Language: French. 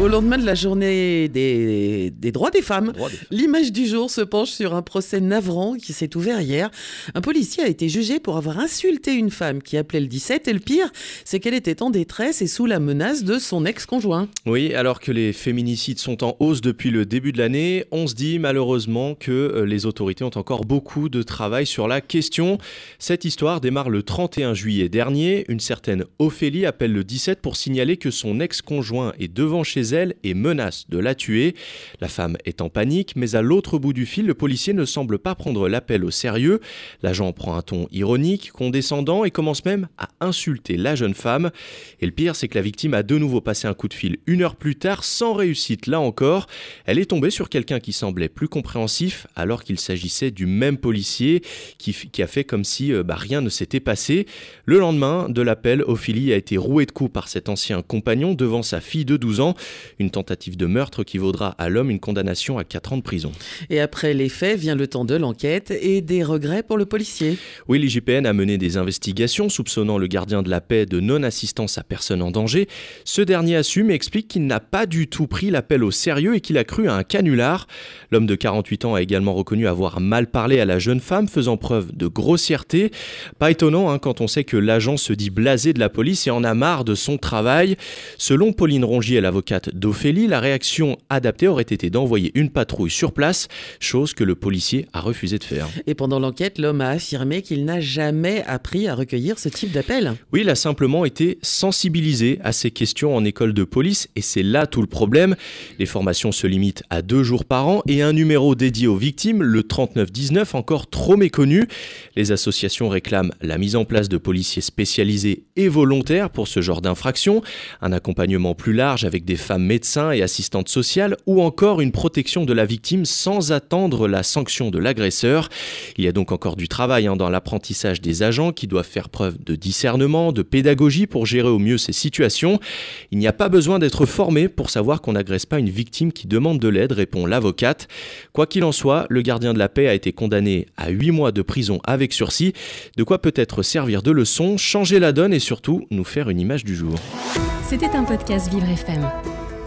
Au lendemain de la journée des, droits des femmes, l'image du jour se penche sur un procès navrant qui s'est ouvert hier. Un policier a été jugé pour avoir insulté une femme qui appelait le 17 et le pire, c'est qu'elle était en détresse et sous la menace de son ex-conjoint. Oui, alors que les féminicides sont en hausse depuis le début de l'année, on se dit malheureusement que euh, les autorités ont encore beaucoup de travail sur la question. Cette histoire démarre le 31 juillet dernier. Une certaine Ophélie appelle le 17 pour signaler que son ex-conjoint est devant chez elle et menace de la tuer. La femme est en panique, mais à l'autre bout du fil, le policier ne semble pas prendre l'appel au sérieux. L'agent prend un ton ironique, condescendant et commence même à insulter la jeune femme. Et le pire, c'est que la victime a de nouveau passé un coup de fil une heure plus tard, sans réussite là encore. Elle est tombée sur quelqu'un qui semblait plus compréhensif, alors qu'il s'agissait du même policier qui, a fait comme si euh, bah, rien ne s'était passé. Le lendemain de l'appel, Ophélie a été rouée de coups par cet ancien compagnon devant sa fille de 12 ans. Une tentative de meurtre qui vaudra à l'homme une condamnation à 4 ans de prison. Et après les faits vient le temps de l'enquête et des regrets pour le policier. Oui, l'IGPN a mené des investigations soupçonnant le gardien de la paix de non-assistance à personne en danger. Ce dernier assume et explique qu'il n'a pas du tout pris l'appel au sérieux et qu'il a cru à un canular. L'homme de 48 ans a également reconnu avoir mal parlé à la jeune femme, faisant preuve de grossièreté. Pas étonnant hein, quand on sait que l'agent se dit blasé de la police et en a marre de son travail. Selon Pauline Rongier, d'Ophélie, la réaction adaptée aurait été d'envoyer une patrouille sur place, chose que le policier a refusé de faire. Et pendant l'enquête, l'homme a affirmé qu'il n'a jamais appris à recueillir ce type d'appel. Oui, il a simplement été sensibilisé à ces questions en école de police et c'est là tout le problème. Les formations se limitent à deux jours par an et un numéro dédié aux victimes, le 3919, encore trop méconnu. Les associations réclament la mise en place de policiers spécialisés et volontaires pour ce genre d'infraction, un accompagnement plus large avec des femmes médecins et assistantes sociales, ou encore une protection de la victime sans attendre la sanction de l'agresseur. Il y a donc encore du travail hein, dans l'apprentissage des agents qui doivent faire preuve de discernement, de pédagogie pour gérer au mieux ces situations. Il n'y a pas besoin d'être formé pour savoir qu'on n'agresse pas une victime qui demande de l'aide, répond l'avocate. Quoi qu'il en soit, le gardien de la paix a été condamné à 8 mois de prison avec sursis, de quoi peut-être servir de leçon, changer la donne et surtout nous faire une image du jour. C'était un podcast Vivre FM.